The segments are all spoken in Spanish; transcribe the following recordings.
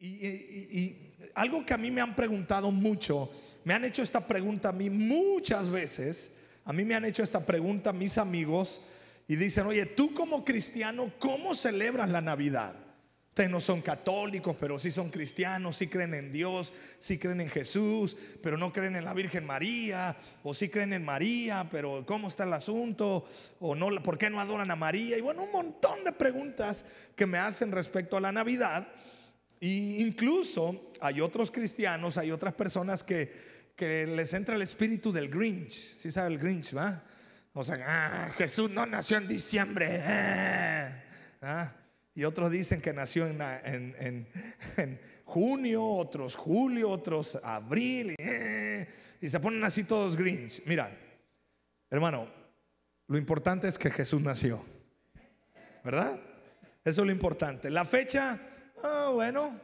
y, algo que a mí me han preguntado mucho, me han hecho esta pregunta a mí muchas veces, a mí me han hecho esta pregunta mis amigos y dicen, oye, tú como cristiano, ¿cómo celebras la Navidad? Ustedes no son católicos, pero sí son cristianos, sí creen en Dios, sí creen en Jesús, pero no creen en la Virgen María, o sí creen en María, pero ¿cómo está el asunto? ¿O no, por qué no adoran a María? Y bueno, un montón de preguntas que me hacen respecto a la Navidad. Y incluso hay otros cristianos, hay otras personas que, que les entra el espíritu del Grinch. ¿Sí sabe el Grinch, va? O sea, ah, Jesús no nació en diciembre. Ah, ah y otros dicen que nació en, junio, otros julio, otros abril, eh, y, se ponen así todos grinch. Mira, hermano, lo importante es que Jesús nació, ¿verdad? Eso es lo importante. La fecha, ah, bueno,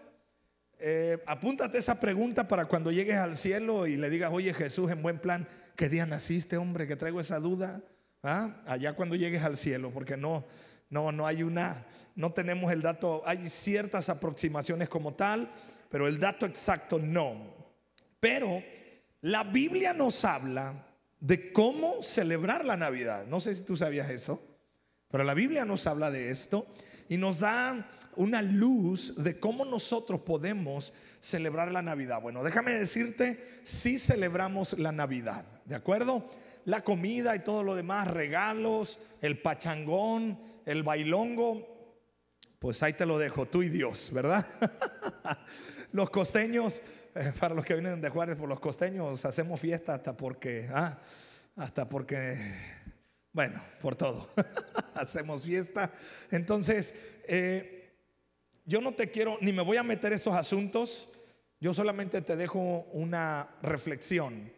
eh, apúntate esa pregunta para cuando llegues al cielo y le digas, oye Jesús, en buen plan, ¿qué día naciste, hombre? Que traigo esa duda. ¿Ah? Allá cuando llegues al cielo, porque no, no, no hay una, no tenemos el dato, hay ciertas aproximaciones como tal, pero el dato exacto no. Pero la Biblia nos habla de cómo celebrar la Navidad. No sé si tú sabías eso, pero la Biblia nos habla de esto y nos da una luz de cómo nosotros podemos celebrar la Navidad. Bueno, déjame decirte, si celebramos la Navidad, ¿de acuerdo? La comida y todo lo demás, regalos, el pachangón, el bailongo, pues ahí te lo dejo, tú y Dios, ¿verdad? los costeños, eh, para los que vienen de Juárez, por los costeños hacemos fiesta hasta porque, ah, hasta porque, bueno, por todo, hacemos fiesta. Entonces, eh, yo no te quiero, ni me voy a meter esos asuntos, yo solamente te dejo una reflexión,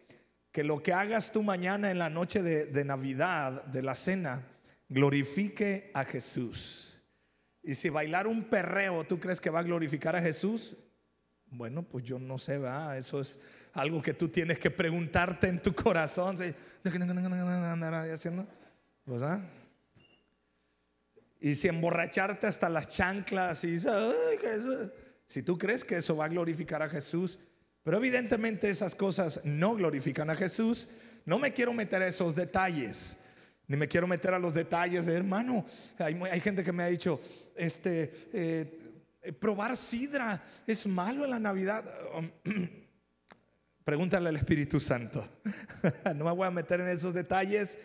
que lo que hagas tú mañana en la noche de Navidad, de la cena, glorifique a Jesús. Y si bailar un perreo, ¿tú crees que va a glorificar a Jesús? Bueno, pues yo no sé, va. Eso es algo que tú tienes que preguntarte en tu corazón. Y si emborracharte hasta las chanclas y si tú crees que eso va a glorificar a Jesús, pero evidentemente esas cosas no glorifican a Jesús, no me quiero meter a esos detalles. Ni me quiero meter a los detalles de hermano. Hay, gente que me ha dicho, este, eh, probar sidra es malo en la Navidad. Pregúntale al Espíritu Santo. no me voy a meter en esos detalles.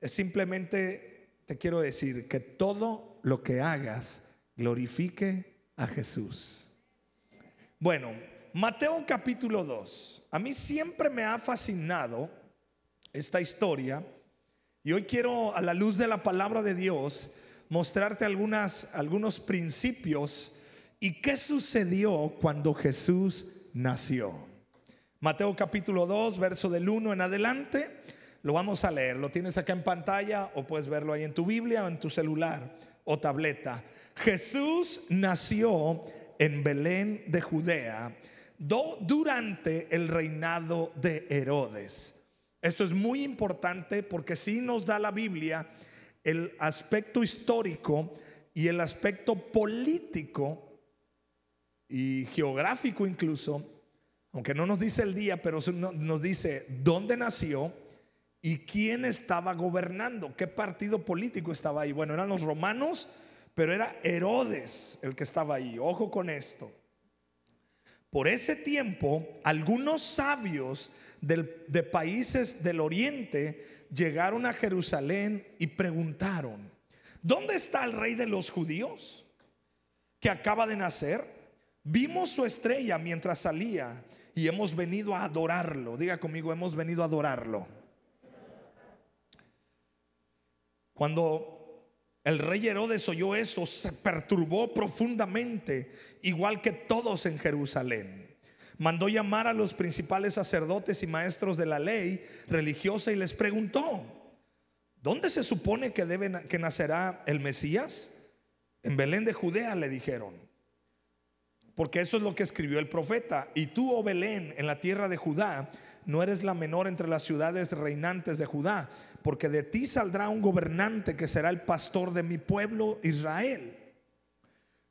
Simplemente te quiero decir que todo lo que hagas glorifique a Jesús. Bueno, Mateo capítulo 2. A mí siempre me ha fascinado esta historia y hoy quiero, a la luz de la palabra de Dios, mostrarte algunas, algunos principios y qué sucedió cuando Jesús nació. Mateo capítulo 2, verso del 1 en adelante, lo vamos a leer. Lo tienes acá en pantalla o puedes verlo ahí en tu Biblia o en tu celular o tableta. Jesús nació en Belén de Judea durante el reinado de Herodes. Esto es muy importante porque sí nos da la Biblia el aspecto histórico y el aspecto político y geográfico incluso, aunque no nos dice el día, pero nos dice dónde nació y quién estaba gobernando, qué partido político estaba ahí. Bueno, eran los romanos, pero era Herodes el que estaba ahí. Ojo con esto. Por ese tiempo, algunos sabios de países del oriente llegaron a Jerusalén y preguntaron, ¿dónde está el rey de los judíos que acaba de nacer? Vimos su estrella mientras salía y hemos venido a adorarlo. Diga conmigo, hemos venido a adorarlo. Cuando el rey Herodes oyó eso, se perturbó profundamente, igual que todos en Jerusalén mandó llamar a los principales sacerdotes y maestros de la ley religiosa y les preguntó, ¿dónde se supone que, debe, que nacerá el Mesías? En Belén de Judea le dijeron. Porque eso es lo que escribió el profeta. Y tú, oh Belén, en la tierra de Judá, no eres la menor entre las ciudades reinantes de Judá, porque de ti saldrá un gobernante que será el pastor de mi pueblo Israel.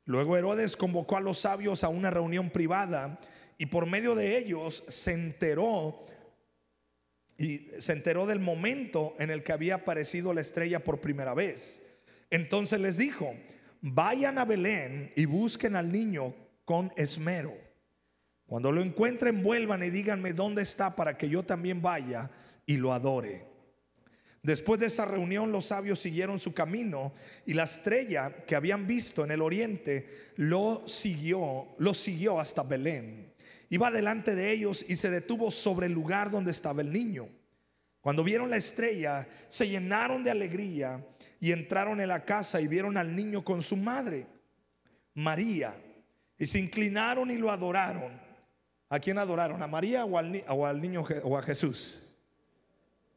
Luego Herodes convocó a los sabios a una reunión privada y por medio de ellos se enteró y se enteró del momento en el que había aparecido la estrella por primera vez. Entonces les dijo, vayan a Belén y busquen al niño con esmero. Cuando lo encuentren, vuelvan y díganme dónde está para que yo también vaya y lo adore. Después de esa reunión los sabios siguieron su camino y la estrella que habían visto en el oriente lo siguió, lo siguió hasta Belén. Iba delante de ellos y se detuvo sobre el lugar donde estaba el niño. Cuando vieron la estrella, se llenaron de alegría y entraron en la casa y vieron al niño con su madre, María, y se inclinaron y lo adoraron. ¿A quién adoraron? ¿A María o al, niño o a Jesús?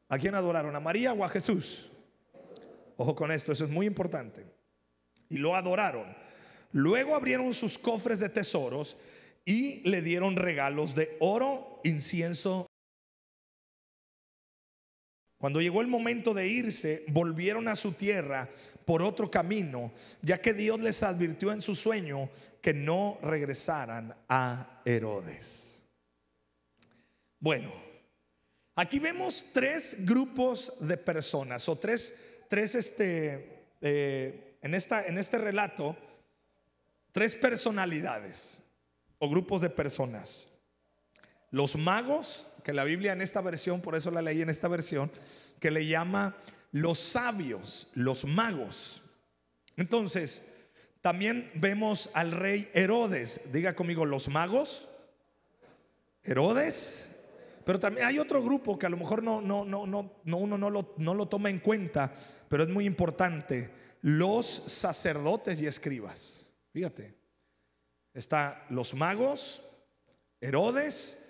¿A quién adoraron? ¿A María o a Jesús? Ojo con esto, eso es muy importante. Y lo adoraron. Luego abrieron sus cofres de tesoros y le dieron regalos de oro, incienso. Cuando llegó el momento de irse, volvieron a su tierra por otro camino, ya que Dios les advirtió en su sueño que no regresaran a Herodes. Bueno, Aquí vemos tres grupos de personas o tres, tres este, eh, en, esta, en este relato, tres personalidades o grupos de personas. Los magos, que la Biblia en esta versión, por eso la leí en esta versión, que le llama los sabios, los magos. Entonces, también vemos al rey Herodes. Diga conmigo, los magos. Herodes, pero también hay otro grupo que a lo mejor no, no, no, no, no uno no lo, no lo toma en cuenta, pero es muy importante. Los sacerdotes y escribas. Fíjate. Está los magos, Herodes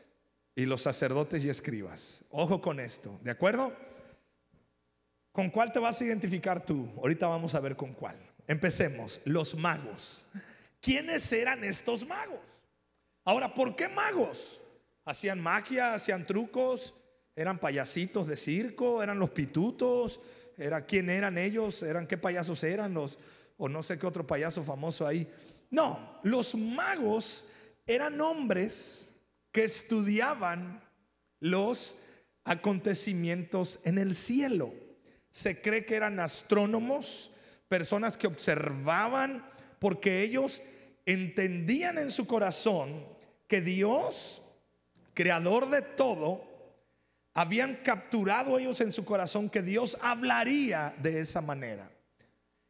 y los sacerdotes y escribas. Ojo con esto, ¿de acuerdo? ¿Con cuál te vas a identificar tú? Ahorita vamos a ver con cuál. Empecemos, los magos. ¿Quiénes eran estos magos? Ahora, ¿por qué magos? Hacían magia, hacían trucos, eran payasitos de circo, eran los pitutos, era quién eran ellos, eran qué payasos eran los o no sé qué otro payaso famoso ahí. No, los magos eran hombres que estudiaban los acontecimientos en el cielo. Se cree que eran astrónomos, personas que observaban porque ellos entendían en su corazón que Dios creador de todo, habían capturado ellos en su corazón que Dios hablaría de esa manera.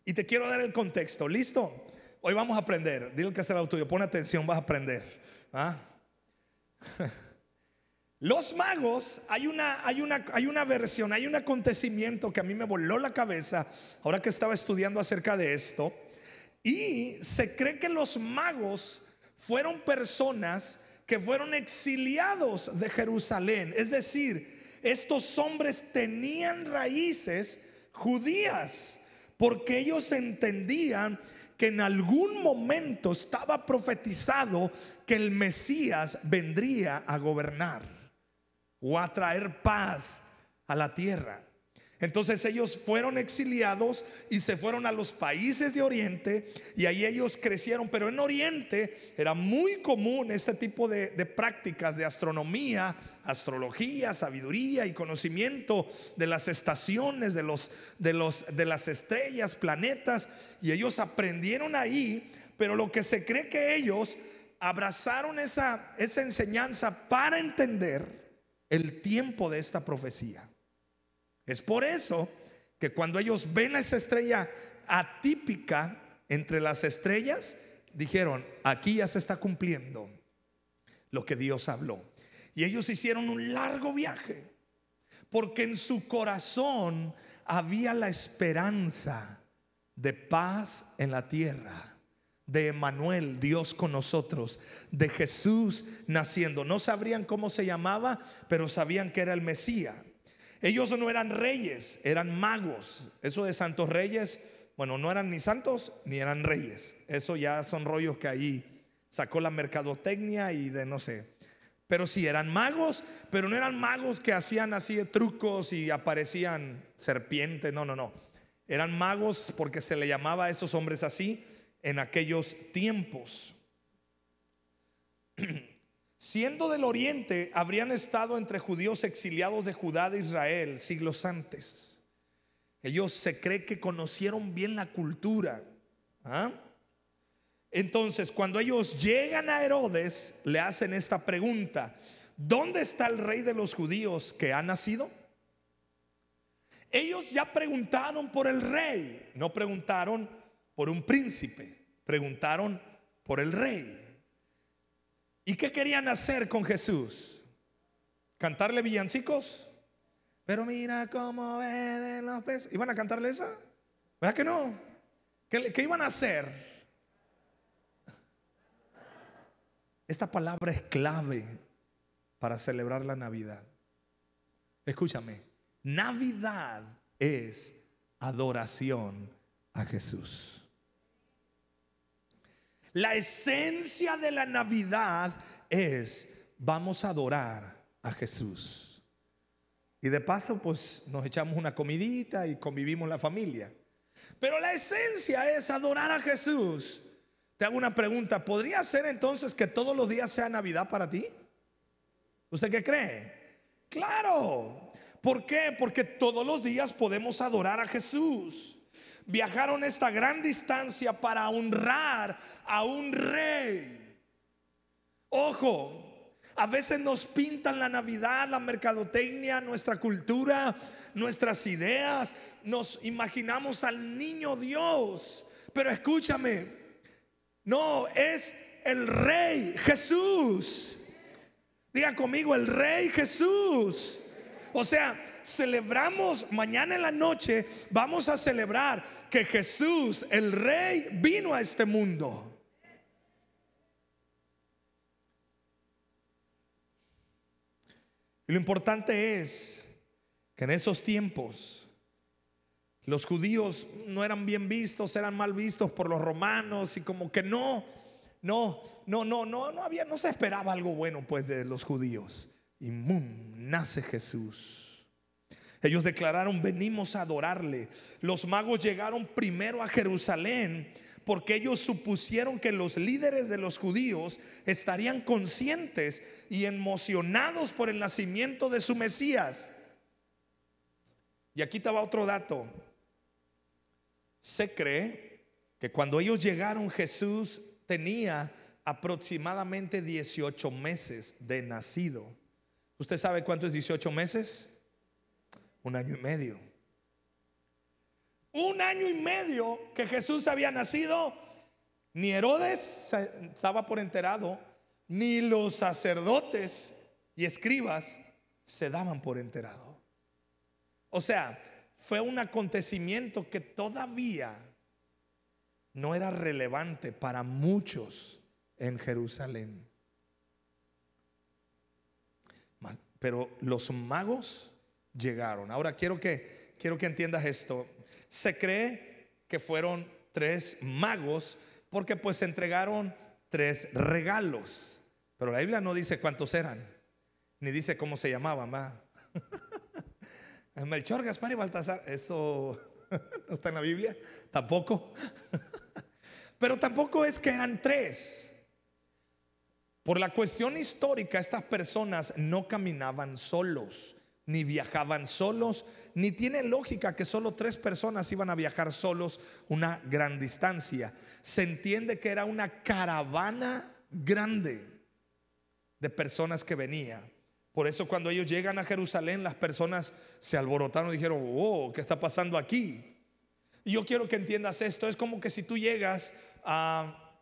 Y te quiero dar el contexto, ¿listo? Hoy vamos a aprender. Dile que será tuyo, pon atención, vas a aprender. ¿ah? Los magos, hay una, hay, una, hay una versión, hay un acontecimiento que a mí me voló la cabeza ahora que estaba estudiando acerca de esto. Y se cree que los magos fueron personas que fueron exiliados de Jerusalén. Es decir, estos hombres tenían raíces judías porque ellos entendían que en algún momento estaba profetizado que el Mesías vendría a gobernar o a traer paz a la tierra. Entonces ellos fueron exiliados y se fueron a los países de Oriente y ahí ellos crecieron. Pero en Oriente era muy común este tipo de, prácticas de astronomía, astrología, sabiduría y conocimiento de las estaciones, de, los, de, los, de las estrellas, planetas. Y ellos aprendieron ahí, pero lo que se cree que ellos abrazaron esa, esa enseñanza para entender el tiempo de esta profecía. Es por eso que cuando ellos ven a esa estrella atípica entre las estrellas, dijeron, aquí ya se está cumpliendo lo que Dios habló. Y ellos hicieron un largo viaje, porque en su corazón había la esperanza de paz en la tierra, de Emanuel, Dios con nosotros, de Jesús naciendo. No sabrían cómo se llamaba, pero sabían que era el Mesías. Ellos no eran reyes, eran magos. Eso de santos reyes, bueno, no eran ni santos ni eran reyes. Eso ya son rollos que ahí sacó la mercadotecnia y de no sé. Pero sí eran magos, pero no eran magos que hacían así de trucos y aparecían serpientes, no, no, no. Eran magos porque se le llamaba a esos hombres así en aquellos tiempos. Siendo del oriente, habrían estado entre judíos exiliados de Judá de Israel siglos antes. Ellos se cree que conocieron bien la cultura. ¿ah? Entonces, cuando ellos llegan a Herodes, le hacen esta pregunta. ¿Dónde está el rey de los judíos que ha nacido? Ellos ya preguntaron por el rey, no preguntaron por un príncipe, preguntaron por el rey. ¿Y qué querían hacer con Jesús? ¿Cantarle villancicos? Pero mira cómo ven los peces. ¿Iban a cantarle esa? ¿Verdad que no? ¿Qué, ¿Qué, iban a hacer? Esta palabra es clave para celebrar la Navidad. Escúchame, Navidad es adoración a Jesús. La esencia de la Navidad es vamos a adorar a Jesús. Y de paso, pues nos echamos una comidita y convivimos la familia. Pero la esencia es adorar a Jesús. Te hago una pregunta, ¿podría ser entonces que todos los días sea Navidad para ti? ¿Usted qué cree? Claro. ¿Por qué? Porque todos los días podemos adorar a Jesús. Viajaron esta gran distancia para honrar a un rey. Ojo, a veces nos pintan la Navidad, la mercadotecnia, nuestra cultura, nuestras ideas. Nos imaginamos al niño Dios. Pero escúchame, no, es el rey Jesús. Diga conmigo, el Rey Jesús. O sea, celebramos mañana en la noche, vamos a celebrar que Jesús, el Rey, vino a este mundo. Y lo importante es que en esos tiempos los judíos no eran bien vistos, eran mal vistos por los romanos y como que no, no, no, no, no, no había, no se esperaba algo bueno pues de los judíos. Y ¡mum! nace Jesús. Ellos declararon, venimos a adorarle. Los magos llegaron primero a Jerusalén porque ellos supusieron que los líderes de los judíos estarían conscientes y emocionados por el nacimiento de su Mesías. Y aquí estaba otro dato. Se cree que cuando ellos llegaron Jesús tenía aproximadamente 18 meses de nacido. ¿Usted sabe cuánto es 18 meses? Un año y medio. Un año y medio que Jesús había nacido, ni Herodes estaba por enterado, ni los sacerdotes y escribas se daban por enterado. O sea, fue un acontecimiento que todavía no era relevante para muchos en Jerusalén. Pero los magos llegaron. Ahora quiero que, quiero que entiendas esto. Se cree que fueron tres magos porque pues entregaron tres regalos. Pero la Biblia no dice cuántos eran, ni dice cómo se llamaban. ¿va? Melchor, Gaspar y Baltasar. Esto no está en la Biblia, tampoco. Pero tampoco es que eran tres. Por la cuestión histórica, estas personas no caminaban solos, ni viajaban solos, ni tiene lógica que solo tres personas iban a viajar solos una gran distancia. Se entiende que era una caravana grande de personas que venía. Por eso cuando ellos llegan a Jerusalén, las personas se alborotaron y dijeron, oh, ¿qué está pasando aquí? Y yo quiero que entiendas esto. Es como que si tú llegas a,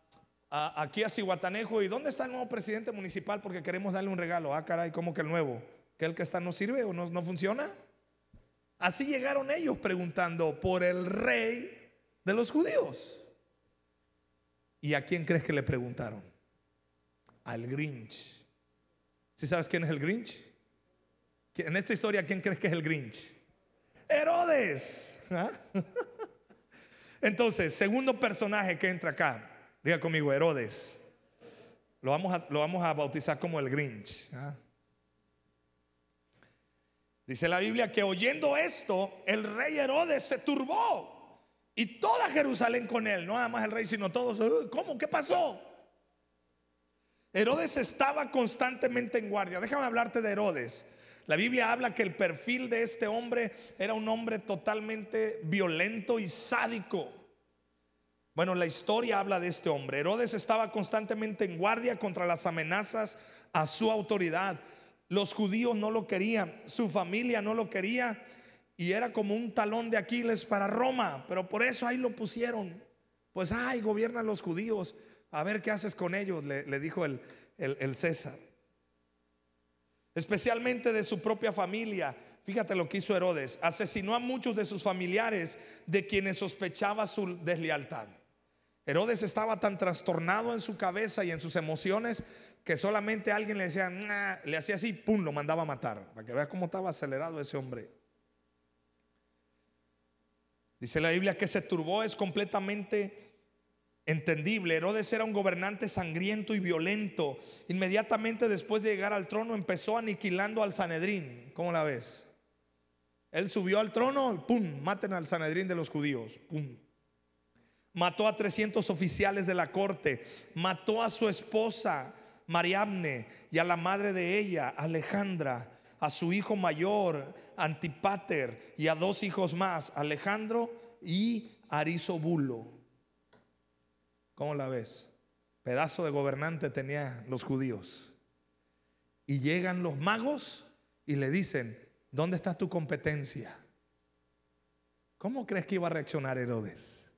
aquí a Cihuatanejo y ¿dónde está el nuevo presidente municipal? Porque queremos darle un regalo. Ah, caray, ¿cómo que el nuevo? ¿Que el que está no sirve o no, no funciona? Así llegaron ellos preguntando por el rey de los judíos. ¿Y a quién crees que le preguntaron? Al Grinch. ¿Sí sabes quién es el Grinch? En esta historia, ¿quién crees que es el Grinch? Herodes. ¿Ah? Entonces, segundo personaje que entra acá, diga conmigo, Herodes. Lo vamos a, lo vamos a bautizar como el Grinch. ¿ah? Dice la Biblia que oyendo esto, el rey Herodes se turbó Y toda Jerusalén con él, no nada más el rey, sino todos. "Uh, ¿Cómo? ¿Qué pasó? Herodes estaba constantemente en guardia. Déjame hablarte de Herodes. La Biblia habla que el perfil de este hombre era un hombre totalmente violento y sádico. Bueno, la historia habla de este hombre. Herodes estaba constantemente en guardia contra las amenazas a su autoridad. Los judíos no lo querían, su familia no lo quería y era como un talón de Aquiles para Roma, pero por eso ahí lo pusieron. Pues, ay, gobiernan los judíos, a ver qué haces con ellos, le, dijo el, el- el César. Especialmente de su propia familia. Fíjate lo que hizo Herodes. Asesinó a muchos de sus familiares de quienes sospechaba su deslealtad. Herodes estaba tan trastornado en su cabeza y en sus emociones que solamente alguien le decía, le hacía así, pum, lo mandaba a matar. Para que veas cómo estaba acelerado ese hombre. Dice la Biblia que se turbó es completamente entendible. Herodes era un gobernante sangriento y violento. Inmediatamente después de llegar al trono empezó aniquilando al Sanedrín. ¿Cómo la ves? Él subió al trono, pum, maten al Sanedrín de los judíos, pum. Mató a 300 oficiales de la corte, mató a su esposa Mariamne y a la madre de ella, Alejandra, a su hijo mayor, Antipater, y a dos hijos más, Alejandro y Arisobulo. ¿Cómo la ves? Pedazo de gobernante tenía los judíos. Y llegan los magos y le dicen, ¿dónde está tu competencia? ¿Cómo crees que iba a reaccionar Herodes?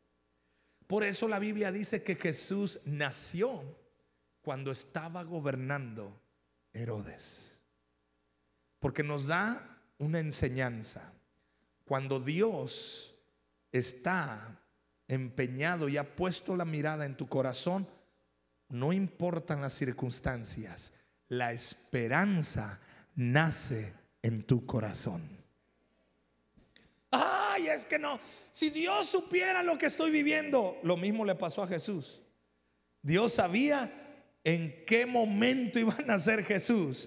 Por eso la Biblia dice que Jesús nació cuando estaba gobernando Herodes. Porque nos da una enseñanza. Cuando Dios está empeñado y ha puesto la mirada en tu corazón, no importan las circunstancias, la esperanza nace en tu corazón. Ay, es que no, si Dios supiera lo que estoy viviendo, lo mismo le pasó a Jesús. Dios sabía en qué momento iba a nacer Jesús.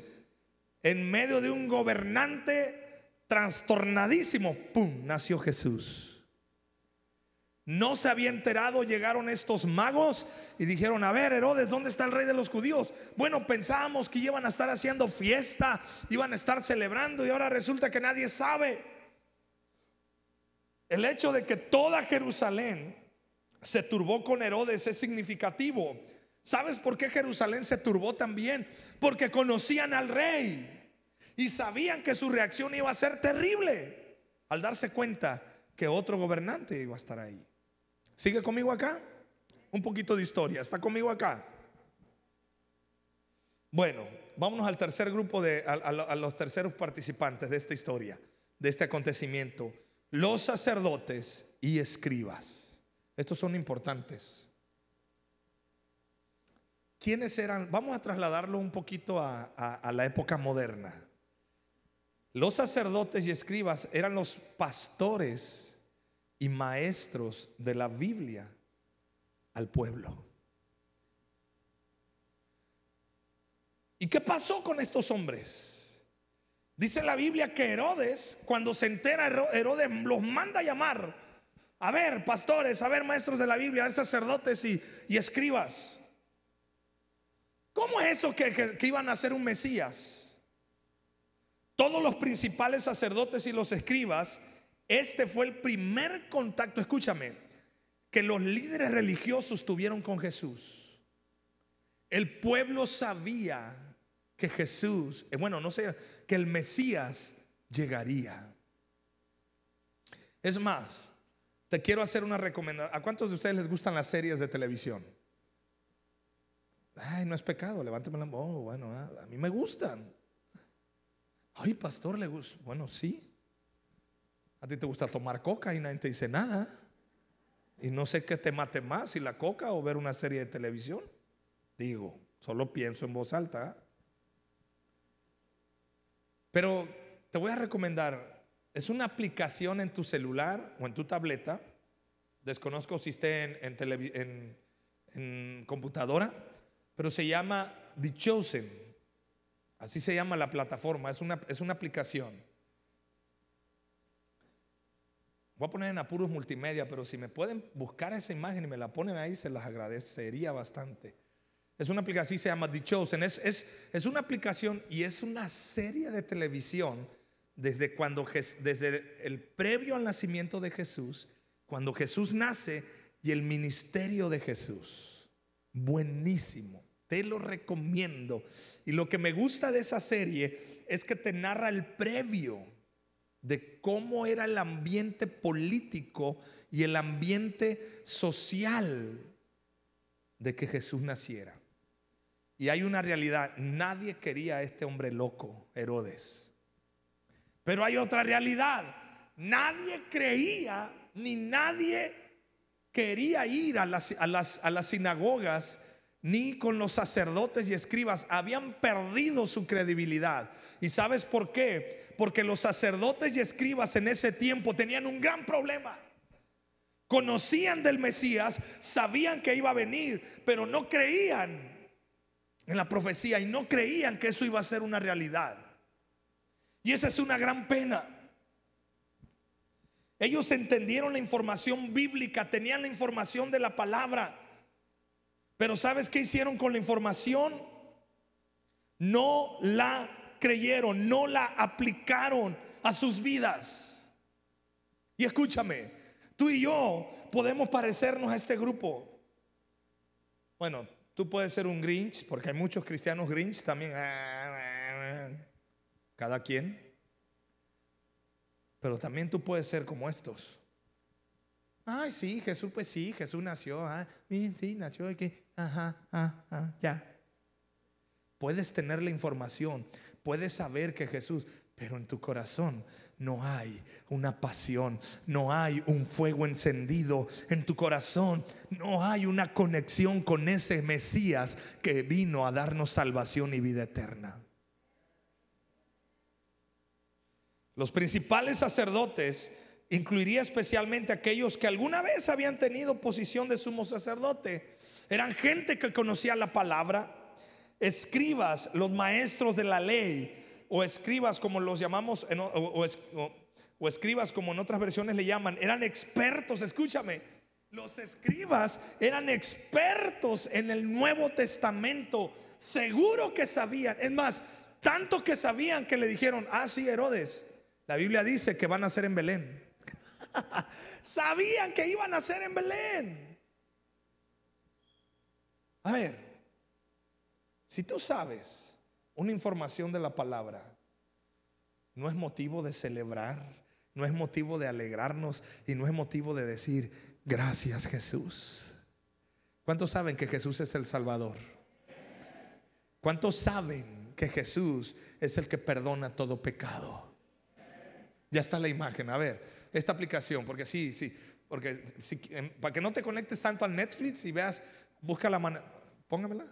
En medio de un gobernante trastornadísimo, ¡pum!, nació Jesús. No se había enterado, llegaron estos magos y dijeron, a ver, Herodes, ¿dónde está el rey de los judíos? Bueno, pensábamos que iban a estar haciendo fiesta, iban a estar celebrando y ahora resulta que nadie sabe. El hecho de que toda Jerusalén se turbó con Herodes es significativo. ¿Sabes por qué Jerusalén se turbó también? Porque conocían al rey y sabían que su reacción iba a ser terrible al darse cuenta que otro gobernante iba a estar ahí. ¿Sigue conmigo acá? Un poquito de historia. ¿Está conmigo acá? Bueno, vámonos al tercer grupo de a, los terceros participantes de esta historia, de este acontecimiento. Los sacerdotes y escribas. Estos son importantes. ¿Quiénes eran? Vamos a trasladarlo un poquito a, la época moderna. Los sacerdotes y escribas eran los pastores y maestros de la Biblia al pueblo. ¿Y qué pasó con estos hombres? Dice la Biblia que Herodes, cuando se entera, Hero- Herodes los manda a llamar. A ver, pastores, a ver, maestros de la Biblia, a ver, sacerdotes y escribas. ¿Cómo es eso que, iban a ser un Mesías? Todos los principales sacerdotes y los escribas, este fue el primer contacto, escúchame, que los líderes religiosos tuvieron con Jesús. El pueblo sabía que Jesús, eh, bueno, no sé, que el Mesías llegaría. Es más, te quiero hacer una recomendación. ¿A cuántos de ustedes les gustan las series de televisión? Ay, no es pecado, levánteme la mano. Oh, bueno, ah, a mí me gustan. Ay, pastor, le gusta. Bueno, sí. A ti te gusta tomar coca y nadie te dice nada. Y no sé qué te mate más, si la coca o ver una serie de televisión. Digo, solo pienso en voz alta. ¿ah? Pero te voy a recomendar, es una aplicación en tu celular o en tu tableta. Desconozco si esté en computadora, pero se llama The Chosen. Así se llama la plataforma, es una, es una aplicación. Voy a poner en apuros multimedia, pero si me pueden buscar esa imagen y me la ponen ahí, se las agradecería bastante. Es una aplicación, se llama The Chosen. Es, es, es una aplicación y es una serie de televisión desde cuando desde el previo al nacimiento de Jesús, cuando Jesús nace y el ministerio de Jesús. Buenísimo, te lo recomiendo. Y lo que me gusta de esa serie es que te narra el previo de cómo era el ambiente político y el ambiente social de que Jesús naciera. Y hay una realidad, nadie quería a este hombre loco, Herodes. Pero hay otra realidad, nadie creía ni nadie quería ir a las, a las, a las sinagogas ni con los sacerdotes y escribas. Habían perdido su credibilidad. ¿Y sabes por qué? Porque los sacerdotes y escribas en ese tiempo tenían un gran problema. Conocían del Mesías, sabían que iba a venir, pero no creían en la profecía y no creían que eso iba a ser una realidad. Y esa es una gran pena. Ellos entendieron la información bíblica, tenían la información de la palabra. Pero ¿sabes qué hicieron con la información? No la creyeron, no la aplicaron a sus vidas. Y escúchame, tú y yo podemos parecernos a este grupo. Bueno, tú puedes ser un Grinch, porque hay muchos cristianos Grinch también. Cada quien. Pero también tú puedes ser como estos. Ay, sí, Jesús, pues sí, Jesús nació. Ah, sí, nació aquí. Ajá, ajá, ya. Puedes tener la información, puedes saber que Jesús, pero en tu corazón no hay una pasión, no hay un fuego encendido en tu corazón, no hay una conexión con ese Mesías que vino a darnos salvación y vida eterna. Los principales sacerdotes incluiría especialmente aquellos que alguna vez habían tenido posición de sumo sacerdote. Eran gente que conocía la palabra, escribas, los maestros de la ley, o escribas como los llamamos, o, escribas como en otras versiones le llaman, eran expertos, escúchame, los escribas eran expertos en el Nuevo Testamento, seguro que sabían, es más, tanto que sabían que le dijeron, ah, sí, Herodes, la Biblia dice que van a ser en Belén. Sabían que iban a ser en Belén. A ver, si tú sabes una información de la palabra, no es motivo de celebrar, no es motivo de alegrarnos y no es motivo de decir, gracias Jesús. ¿Cuántos saben que Jesús es el Salvador? ¿Cuántos saben que Jesús es el que perdona todo pecado? Ya está la imagen. A ver, esta aplicación, porque sí, sí, porque em, para que no te conectes tanto al Netflix y veas, busca la manera, póngamela.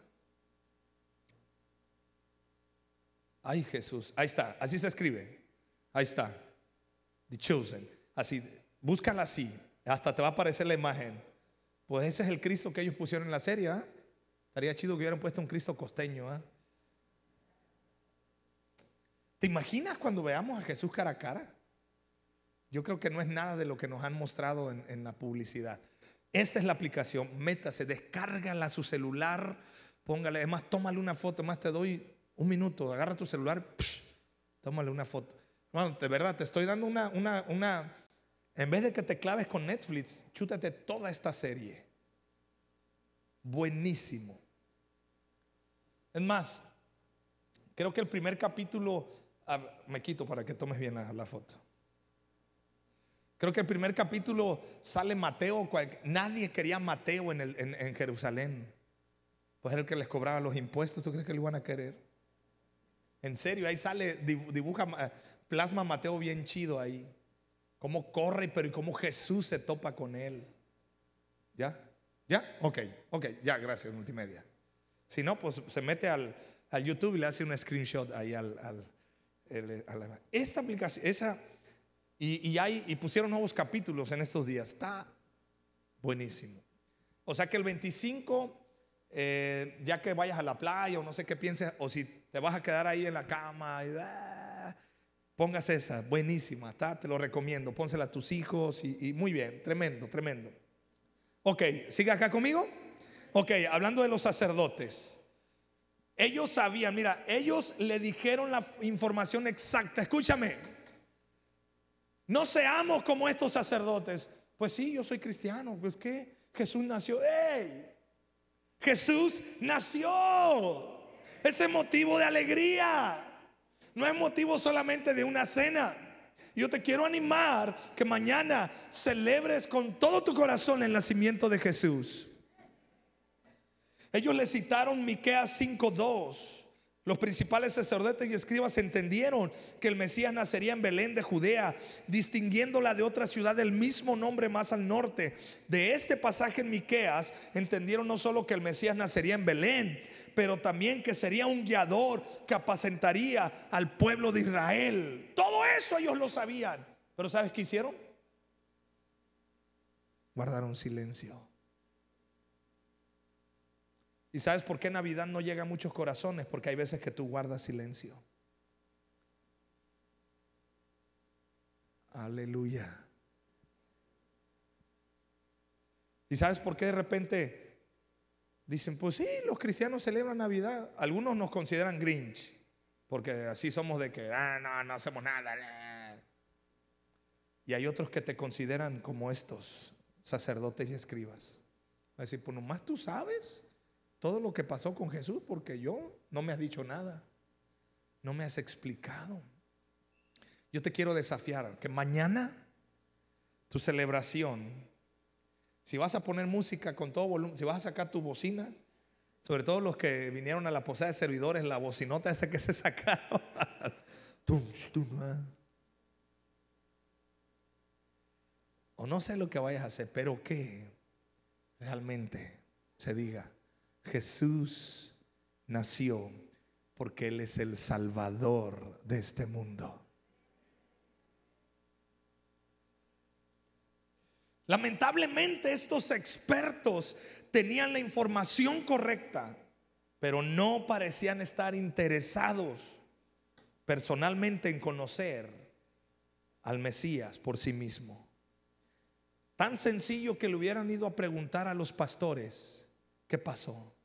Ay Jesús, ahí está, así se escribe, ahí está, The Chosen, así, búscala así, hasta te va a aparecer la imagen. Pues ese es el Cristo que ellos pusieron en la serie, ¿ah? Estaría chido que hubieran puesto un Cristo costeño, ¿ah? ¿Te imaginas cuando veamos a Jesús cara a cara? Yo creo que no es nada de lo que nos han mostrado en, la publicidad. Esta es la aplicación, métase, descárgala a su celular, póngale, además tómale una foto, más te doy un minuto, agarra tu celular, tómale una foto. Bueno, de verdad, te estoy dando una, una, una, en vez de que te claves con Netflix, chútate toda esta serie. Buenísimo. Es más, creo que el primer capítulo, me quito para que tomes bien la foto. Creo que el primer capítulo sale Mateo. Nadie quería Mateo en, Jerusalén. Pues era el que les cobraba los impuestos. ¿Tú crees que lo iban a querer? En serio, ahí sale, dibuja, eh, plasma Mateo bien chido ahí. Cómo corre, pero y cómo Jesús se topa con él. ¿Ya? ¿Ya? Ok, ok, ya, gracias, multimedia. Si no, pues se mete al, YouTube y le hace un screenshot ahí al, al, esta aplicación, esa y, hay, y pusieron nuevos capítulos en estos días. Está buenísimo. O sea que el 25, eh, ya que vayas a la playa o no sé qué pienses, o si te vas a quedar ahí en la cama, y, ah, Póngase esa, buenísima, está, te lo recomiendo. Pónsela a tus hijos y, y muy bien, tremendo, tremendo. Ok, sigue acá conmigo. Ok, hablando de los sacerdotes. Ellos sabían, mira, ellos le dijeron la información exacta. Escúchame, no seamos como estos sacerdotes. Pues sí, yo soy cristiano. Pues que Jesús nació. ¡Ey! Jesús nació. Ese motivo de alegría. No es motivo solamente de una cena. Yo te quiero animar que mañana celebres con todo tu corazón el nacimiento de Jesús. Ellos le citaron Miqueas 5:2. Los principales sacerdotes y escribas entendieron que el Mesías nacería en Belén de Judea, distinguiéndola de otra ciudad del mismo nombre más al norte. De este pasaje en Miqueas entendieron no solo que el Mesías nacería en Belén, pero también que sería un guiador que apacentaría al pueblo de Israel. Todo eso ellos lo sabían. Pero ¿sabes qué hicieron? Guardaron silencio. ¿Y sabes por qué Navidad no llega a muchos corazones? Porque hay veces que tú guardas silencio. Aleluya. ¿Y sabes por qué de repente dicen, pues sí, los cristianos celebran Navidad? Algunos nos consideran Grinch, porque así somos de que, ah, no, no hacemos nada. Y hay otros que te consideran como estos, sacerdotes y escribas. A decir, pues nomás tú sabes todo lo que pasó con Jesús porque yo no me has dicho nada, no me has explicado. Yo te quiero desafiar que mañana tu celebración, si vas a poner música con todo volumen, si vas a sacar tu bocina, sobre todo los que vinieron a la posada de servidores, la bocinota esa que se sacaron. o no sé lo que vayas a hacer, pero que realmente se diga, Jesús nació porque Él es el Salvador de este mundo. Lamentablemente estos expertos tenían la información correcta, pero no parecían estar interesados personalmente en conocer al Mesías por sí mismo. Tan sencillo que le hubieran ido a preguntar a los pastores, ¿qué pasó?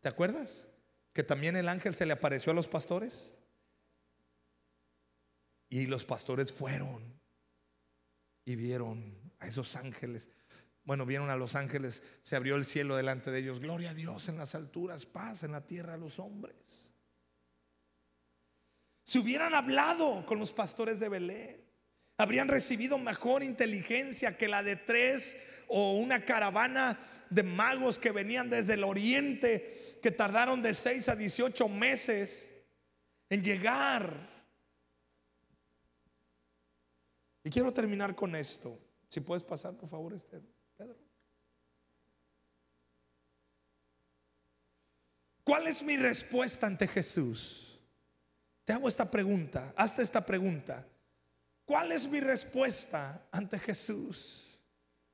¿Te acuerdas? Que también el ángel se le apareció a los pastores. Y los pastores fueron y vieron a esos ángeles. Bueno, vieron a los ángeles, se abrió el cielo delante de ellos. Gloria a Dios en las alturas, paz en la tierra a los hombres. Si hubieran hablado con los pastores de Belén, habrían recibido mejor inteligencia que la de tres o una caravana de magos que venían desde el oriente que tardaron de 6 a 18 meses en llegar. Y quiero terminar con esto. Si puedes pasar, por favor, este, Pedro. ¿Cuál es mi respuesta ante Jesús? Te hago esta pregunta, hazte esta pregunta. ¿Cuál es mi respuesta ante Jesús?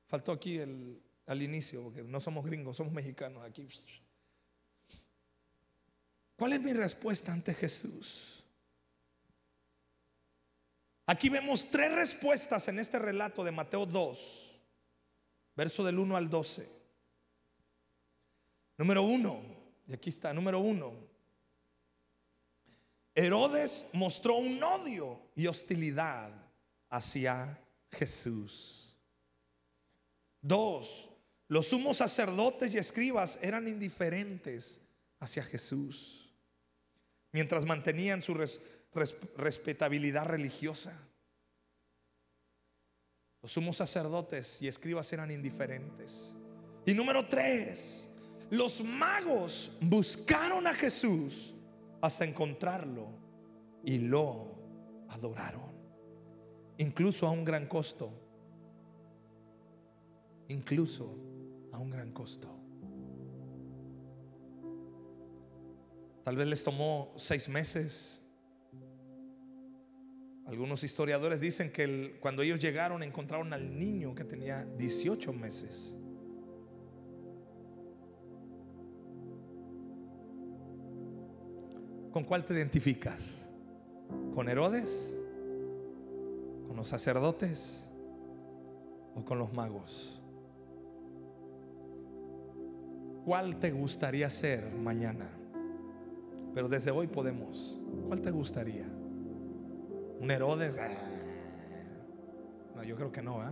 Faltó aquí el, al inicio, porque no somos gringos, somos mexicanos aquí. ¿Cuál es mi respuesta ante Jesús? Aquí vemos tres respuestas en este relato de Mateo 2, verso del 1 al 12. Número uno, y aquí está, número uno. Herodes mostró un odio y hostilidad hacia Jesús. Dos, los sumos sacerdotes y escribas eran indiferentes hacia Jesús mientras mantenían su respetabilidad religiosa. Los sumos sacerdotes y escribas eran indiferentes. Y número tres, los magos buscaron a Jesús hasta encontrarlo y lo adoraron. Incluso a un gran costo. Incluso a un gran costo. Tal vez les tomó seis meses. Algunos historiadores dicen que cuando ellos llegaron encontraron al niño que tenía 18 meses. ¿Con cuál te identificas? ¿Con Herodes los sacerdotes o con los magos? ¿Cuál te gustaría ser mañana? Pero desde hoy podemos. ¿Cuál te gustaría? ¿Un Herodes? No, yo creo que no, ¿eh?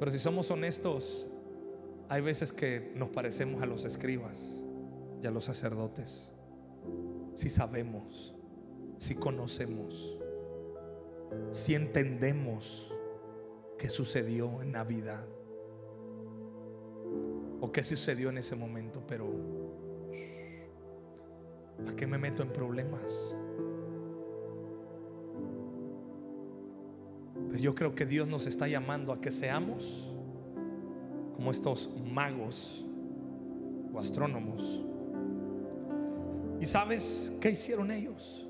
Pero si somos honestos, hay veces que nos parecemos a los escribas y a los sacerdotes. Si sabemos, si conocemos, si entendemos qué sucedió en Navidad o qué sucedió en ese momento, pero ¿para qué me meto en problemas? Pero yo creo que Dios nos está llamando a que seamos como estos magos o astrónomos. ¿Y sabes qué hicieron ellos?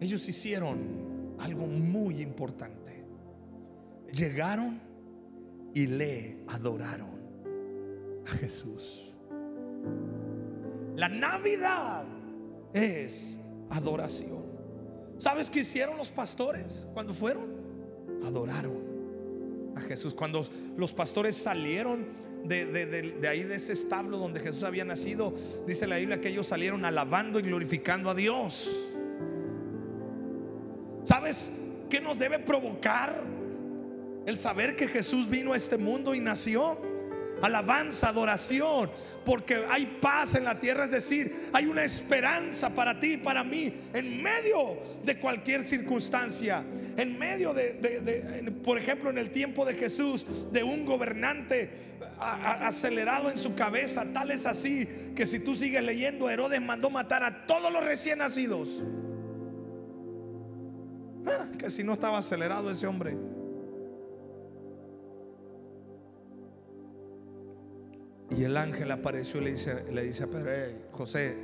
Ellos hicieron algo muy importante. Llegaron y le adoraron a Jesús. La Navidad es adoración. ¿Sabes qué hicieron los pastores cuando fueron? Adoraron a Jesús. Cuando los pastores salieron de, ahí, de ese establo donde Jesús había nacido, dice la Biblia que ellos salieron alabando y glorificando a Dios. ¿Sabes qué nos debe provocar el saber que Jesús vino a este mundo y nació? Alabanza, adoración, porque hay paz en la tierra, es decir, hay una esperanza para ti y para mí en medio de cualquier circunstancia, en medio de, por ejemplo, en el tiempo de Jesús, de un gobernante acelerado en su cabeza, tal es así que si tú sigues leyendo, Herodes mandó matar a todos los recién nacidos. Ah, que si no estaba acelerado ese hombre. Y el ángel apareció y le dice, le dice a Pedro, José,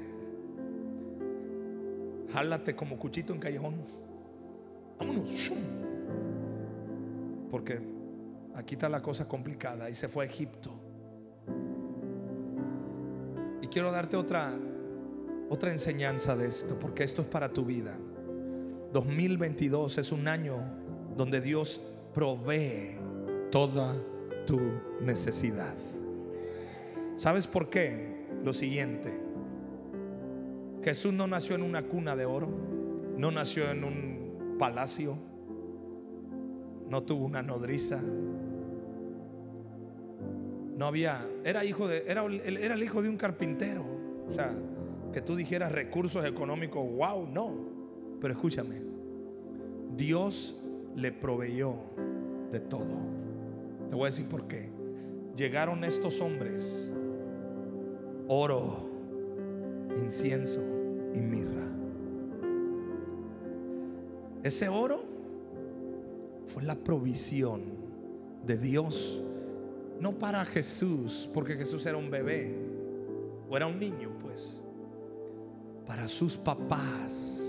jálate como cuchito en callejón. Vámonos. Porque aquí está la cosa complicada. Y se fue a Egipto. Y quiero darte otra, otra enseñanza de esto, porque esto es para tu vida. 2022 es un año donde Dios provee toda tu necesidad. ¿Sabes por qué? Lo siguiente. Jesús no nació en una cuna de oro, no nació en un palacio, no tuvo una nodriza. No había, era hijo de, era, era el hijo de un carpintero. O sea, que tú dijeras recursos económicos, wow, no. Pero escúchame, Dios le proveyó de todo. Te voy a decir por qué. Llegaron estos hombres oro, incienso y mirra. Ese oro fue la provisión de Dios, no para Jesús, porque Jesús era un bebé o era un niño, pues, para sus papás.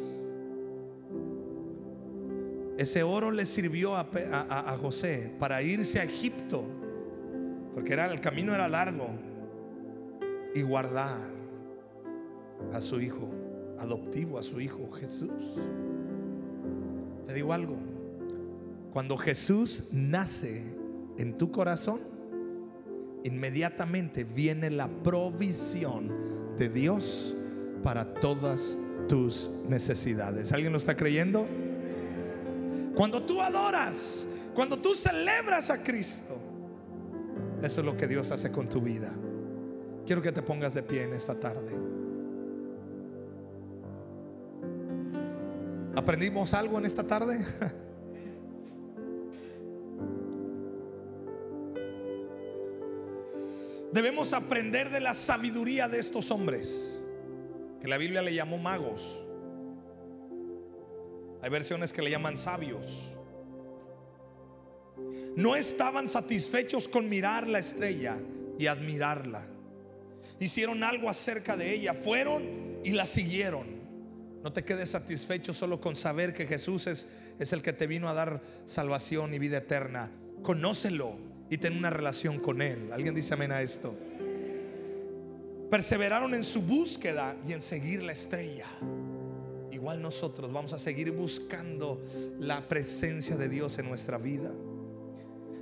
Ese oro le sirvió a, a José para irse a Egipto, porque era, el camino era largo y guardar a su hijo adoptivo, a su hijo Jesús. Te digo algo, cuando Jesús nace en tu corazón, inmediatamente viene la provisión de Dios para todas tus necesidades. ¿Alguien lo está creyendo? Cuando tú adoras, cuando tú celebras a Cristo, eso es lo que Dios hace con tu vida. Quiero que te pongas de pie en esta tarde. ¿Aprendimos algo en esta tarde? Debemos aprender de la sabiduría de estos hombres, que la Biblia le llamó magos. Hay versiones que le llaman sabios. No estaban satisfechos con mirar la estrella y admirarla hicieron algo acerca de ella, fueron y la siguieron. No te quedes satisfecho solo con saber que Jesús es, es el que te vino a dar salvación y vida eterna. Conócelo y ten una relación con Él. ¿Alguien dice amén a esto? Perseveraron en su búsqueda y en seguir la estrella. Igual nosotros vamos a seguir buscando la presencia de Dios en nuestra vida.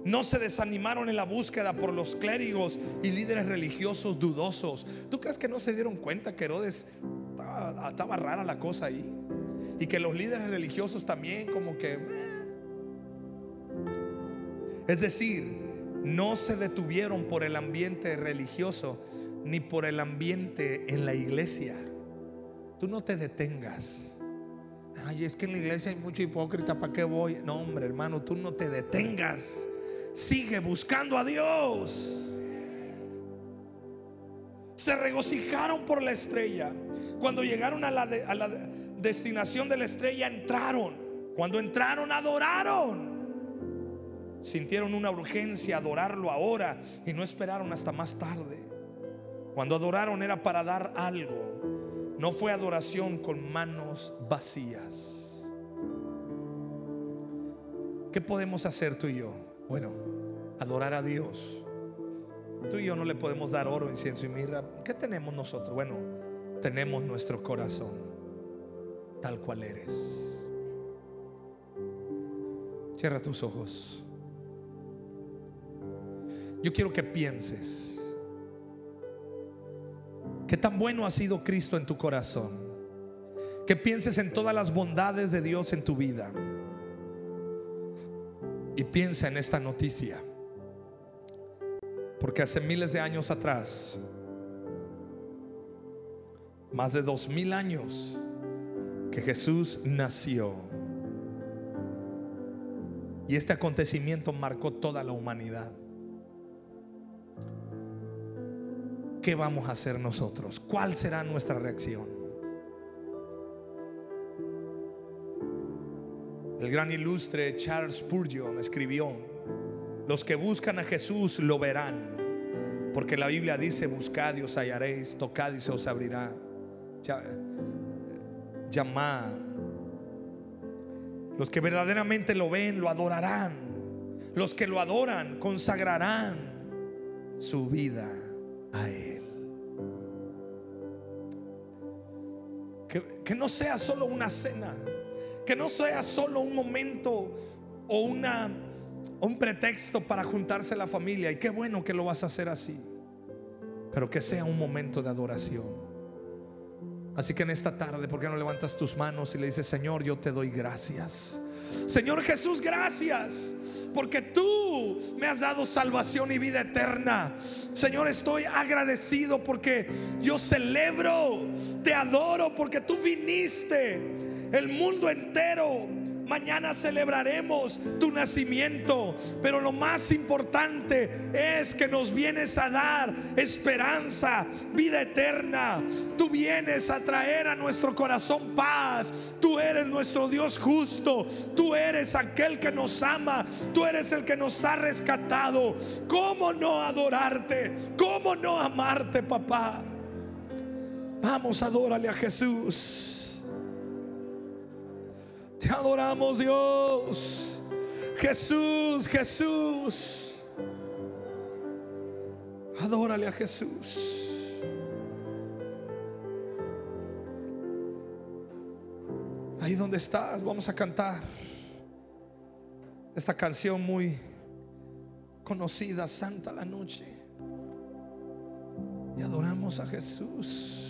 No se desanimaron en la búsqueda por los clérigos y líderes religiosos dudosos. ¿Tú crees que no se dieron cuenta que Herodes estaba, rara la cosa ahí? Y que los líderes religiosos también como que... Eh. Es decir, no se detuvieron por el ambiente religioso ni por el ambiente en la iglesia. Tú no te detengas. Ay, es que en la iglesia hay mucho hipócrita, ¿para qué voy? No, hombre, hermano, tú no te detengas. Sigue buscando a Dios. Se regocijaron por la estrella. Cuando llegaron a la, a la destinación de la estrella, entraron. Cuando entraron, adoraron. Sintieron una urgencia adorarlo ahora y no esperaron hasta más tarde. Cuando adoraron era para dar algo. No fue adoración con manos vacías. ¿Qué podemos hacer tú y yo? Bueno, adorar a Dios. Tú y yo no le podemos dar oro, incienso y mirra. ¿Qué tenemos nosotros? Bueno, tenemos nuestro corazón tal cual eres. Cierra tus ojos. Yo quiero que pienses que tan bueno ha sido Cristo en tu corazón. Que pienses en todas las bondades de Dios en tu vida. Y piensa en esta noticia. Porque hace miles de años atrás, más de dos mil años, que Jesús nació. Y este acontecimiento marcó toda la humanidad. ¿Qué vamos a hacer nosotros? ¿Cuál será nuestra reacción? El gran ilustre Charles Spurgeon escribió, los que buscan a Jesús lo verán, porque la Biblia dice, buscad y os hallaréis, tocad y se os abrirá. Llamad. Los que verdaderamente lo ven, lo adorarán. Los que lo adoran, consagrarán su vida a Él. Que, no sea solo una cena, que no sea solo un momento o una, un pretexto para juntarse la familia. Y qué bueno que lo vas a hacer así, pero que sea un momento de adoración. Así que en esta tarde, ¿por qué no levantas tus manos y le dices, Señor, yo te doy gracias? Señor Jesús, gracias porque tú me has dado salvación y vida eterna. Señor, estoy agradecido porque yo celebro, te adoro porque tú viniste. El mundo entero Mañana celebraremos tu nacimiento, pero lo más importante es que nos vienes a dar esperanza, vida eterna. Tú vienes a traer a nuestro corazón paz. Tú eres nuestro Dios justo. Tú eres aquel que nos ama. Tú eres el que nos ha rescatado. ¿Cómo no adorarte? ¿Cómo no amarte, papá? Vamos, adórale a Jesús. Te adoramos Dios. Jesús, Jesús. Adórale a Jesús. Ahí donde estás, vamos a cantar esta canción muy conocida, Santa la Noche. Y adoramos a Jesús.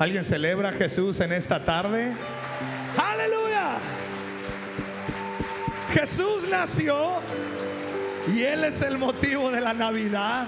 ¿Alguien celebra a Jesús en esta tarde? Aleluya. Jesús nació y Él es el motivo de la Navidad.